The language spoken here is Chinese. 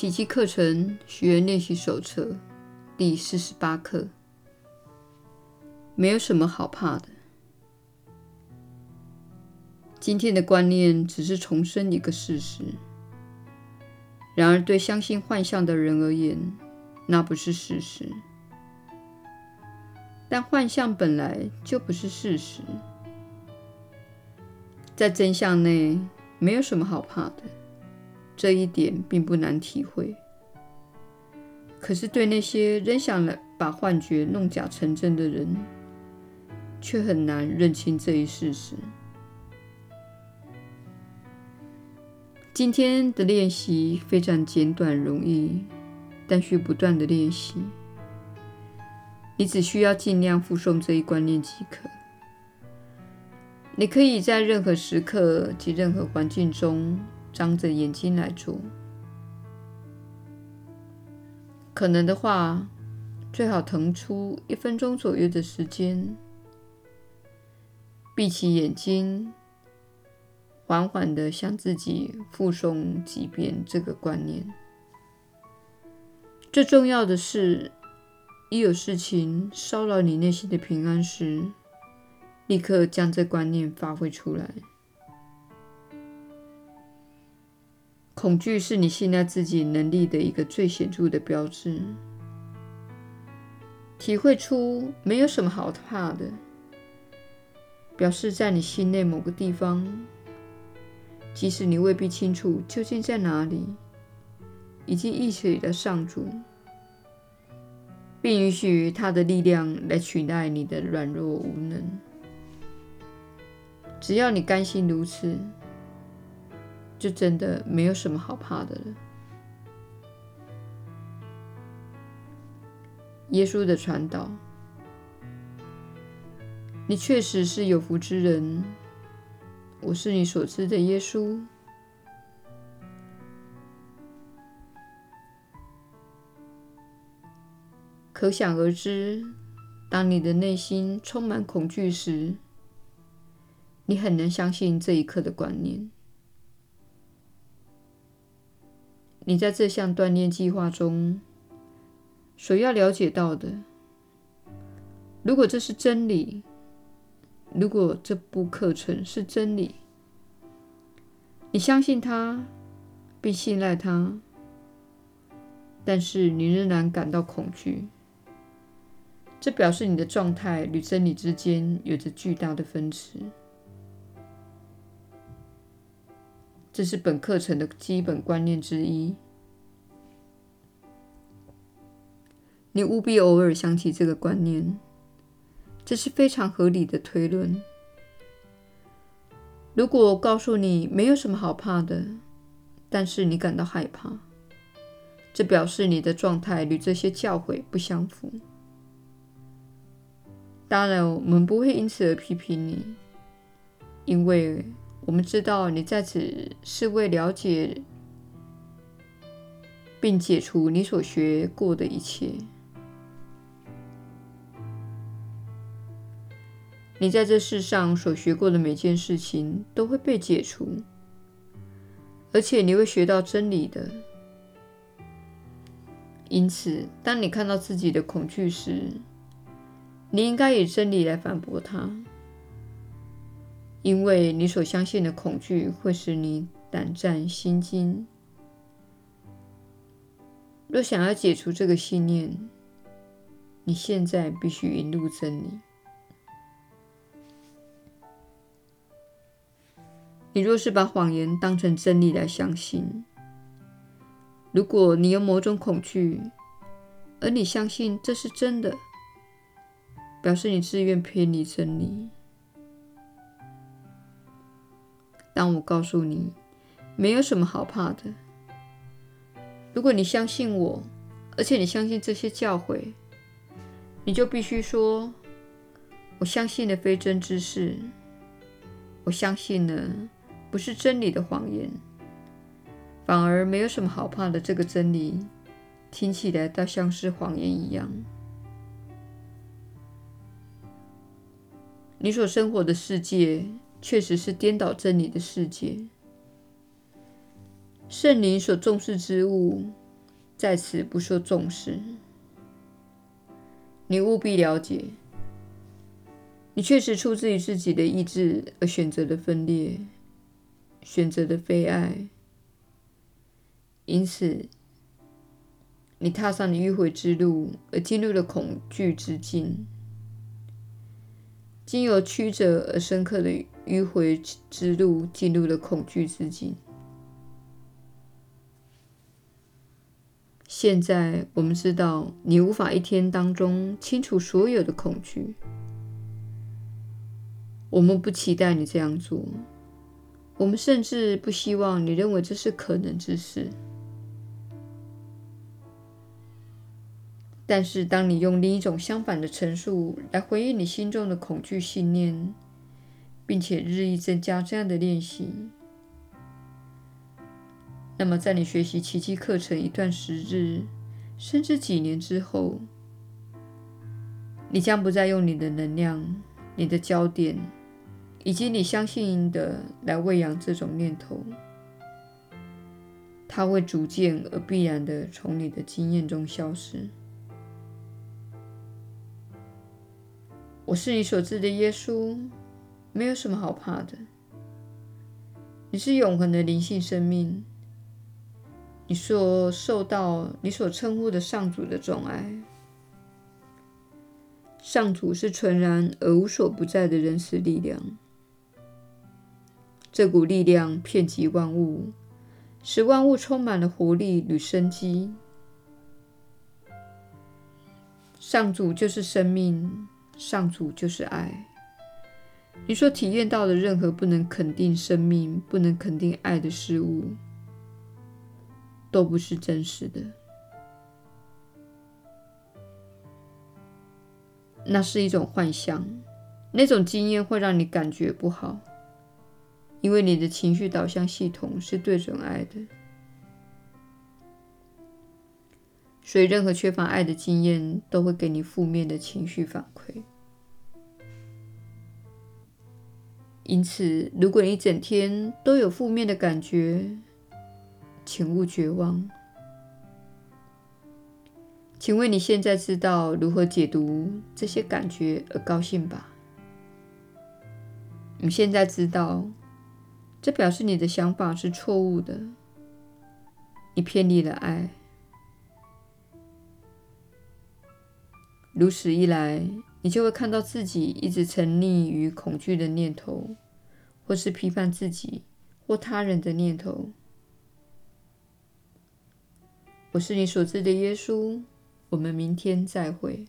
奇迹课程许愿练习手册第四十八课：没有什么好怕的。今天的观念只是重申一个事实，然而对相信幻象的人而言，那不是事实。但幻象本来就不是事实，在真相内没有什么好怕的，这一点并不难体会。可是对那些仍想来把幻觉弄假成真的人，却很难认清这一事实。今天的练习非常简短容易，但需不断的练习。你只需要尽量附送这一观念即可。你可以在任何时刻及任何环境中张着眼睛来做。可能的话，最好腾出一分钟左右的时间，闭起眼睛，缓缓地向自己复诵几遍这个观念。最重要的是，一有事情骚扰你内心的平安时，立刻将这观念发挥出来。恐惧是你信赖自己能力的一个最显著的标志。体会出没有什么好怕的，表示在你心内某个地方，即使你未必清楚究竟在哪里，已经意识了上主。并允许他的力量来取代你的软弱无能。只要你甘心如此，就真的没有什么好怕的了。耶稣的传导，你确实是有福之人。我是你所知的耶稣。可想而知，当你的内心充满恐惧时，你很难相信这一刻的观念。你在这项锻炼计划中所要了解到的，如果这是真理，如果这部课程是真理，你相信它，并信赖它，但是你仍然感到恐惧。这表示你的状态与真理之间有着巨大的分歧。这是本课程的基本观念之一。你务必偶尔想起这个观念，这是非常合理的推论。如果我告诉你没有什么好怕的，但是你感到害怕，这表示你的状态与这些教诲不相符。当然，我们不会因此而批评你，因为我们知道你在此是为了解并解除你所学过的一切。你在这世上所学过的每件事情都会被解除，而且你会学到真理的。因此，当你看到自己的恐惧时，你应该以真理来反驳它，因为你所相信的恐惧会使你胆战心惊。若想要解除这个信念，你现在必须引入真理。你若是把谎言当成真理来相信，如果你有某种恐惧，而你相信这是真的，表示你自愿偏离真理。当我告诉你没有什么好怕的，如果你相信我，而且你相信这些教诲，你就必须说：“我相信了非真之事，我相信了不是真理的谎言，反而没有什么好怕的。”这个真理听起来倒像是谎言一样。你所生活的世界确实是颠倒真理的世界。圣灵所重视之物在此不受重视。你务必了解，你确实出自于自己的意志而选择了分裂，选择了非爱，因此你踏上了迂回之路，而进入了恐惧之境。经由曲折而深刻的迂回之路，进入了恐惧之境。现在我们知道，你无法一天当中清除所有的恐惧。我们不期待你这样做，我们甚至不希望你认为这是可能之事。但是，当你用另一种相反的陈述来回应你心中的恐惧信念，并且日益增加这样的练习，那么，在你学习奇迹课程一段时日，甚至几年之后，你将不再用你的能量、你的焦点以及你相信的来喂养这种念头，它会逐渐而必然地从你的经验中消失。我是你所知的耶稣，没有什么好怕的。你是永恒的灵性生命。你所受到你所称呼的上主的宠爱，上主是纯然而无所不在的人慈力量。这股力量遍及万物，使万物充满了活力与生机。上主就是生命，上主就是爱。你所体验到的任何不能肯定生命、不能肯定爱的事物，都不是真实的，那是一种幻象。那种经验会让你感觉不好，因为你的情绪导向系统是对准爱的，所以任何缺乏爱的经验都会给你负面的情绪反馈。因此，如果你整天都有负面的感觉，请勿绝望。请问你现在知道如何解读这些感觉而高兴吧？你现在知道，这表示你的想法是错误的，你偏离了爱。如此一来，你就会看到自己一直沉溺于恐惧的念头，或是批判自己或他人的念头。我是你所知的耶稣，我们明天再会。